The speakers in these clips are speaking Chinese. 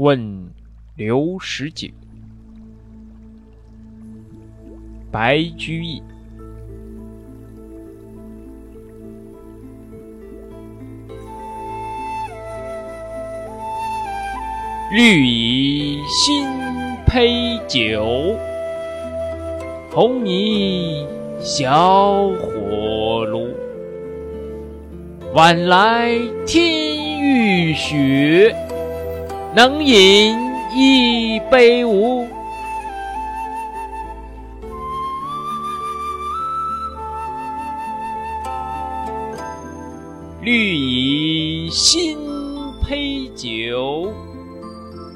问刘十九，白居易。绿蚁新醅酒，红泥小火炉。晚来天欲雪，能饮一杯无？绿蚁新醅酒。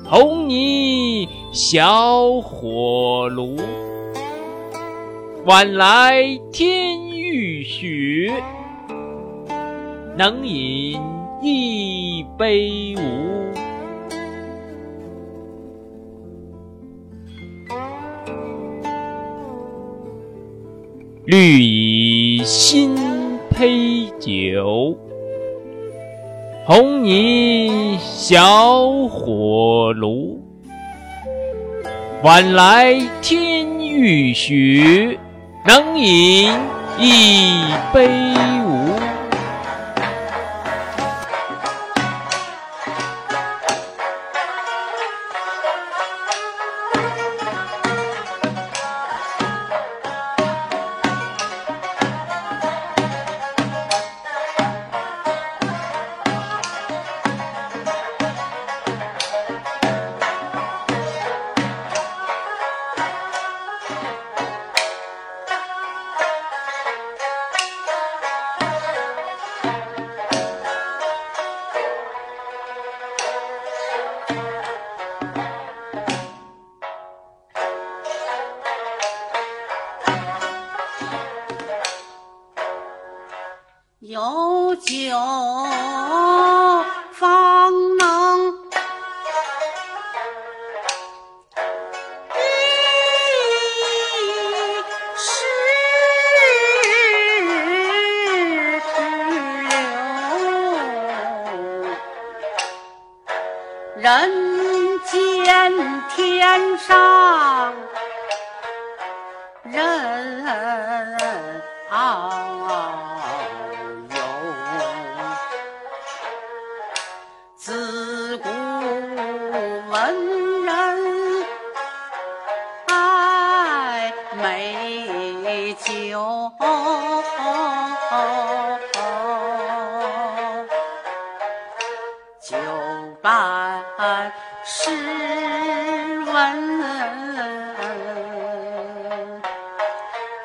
红泥小火炉，晚来天欲雪，能饮一杯无？绿蚁新醅酒。红泥小火炉，晚来天欲雪，能饮一杯有酒方能一世之流，人间天上酒伴诗文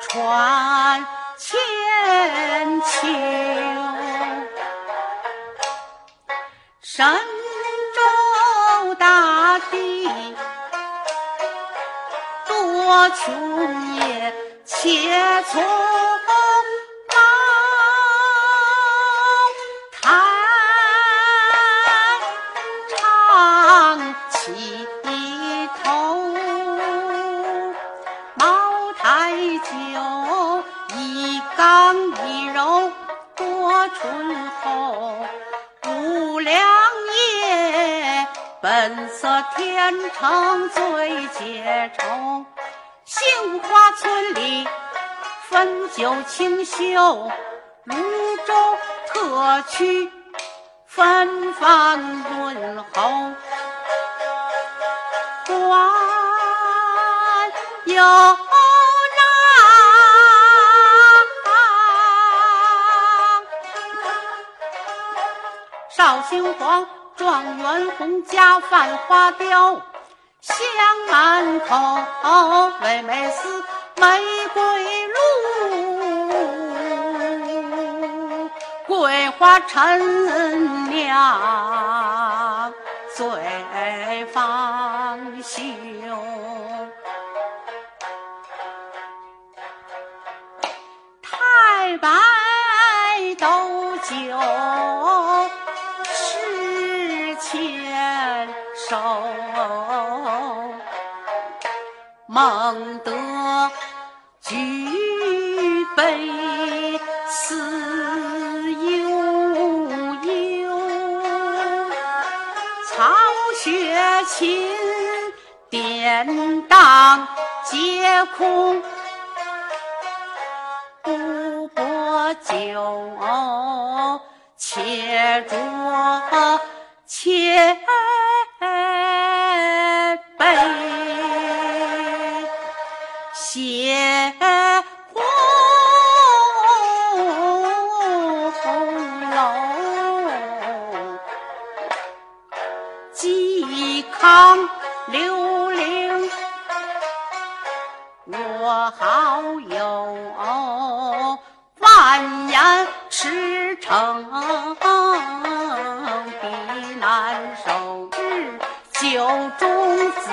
传千秋。神州大地多穷也，且从酒，一刚一柔，多醇厚。五粮液，本色天成最解愁。杏花村里汾酒清秀，泸州特区芬芳润喉。关有绍兴黄，状元红，家饭花雕，香满口，妹妹丝，玫瑰露，桂花陈酿醉芳休。太白斗酒孟德举杯思悠悠，曹雪芹，典当皆空。不拨酒，且酌且我好友，万言驰骋必难受，酒中自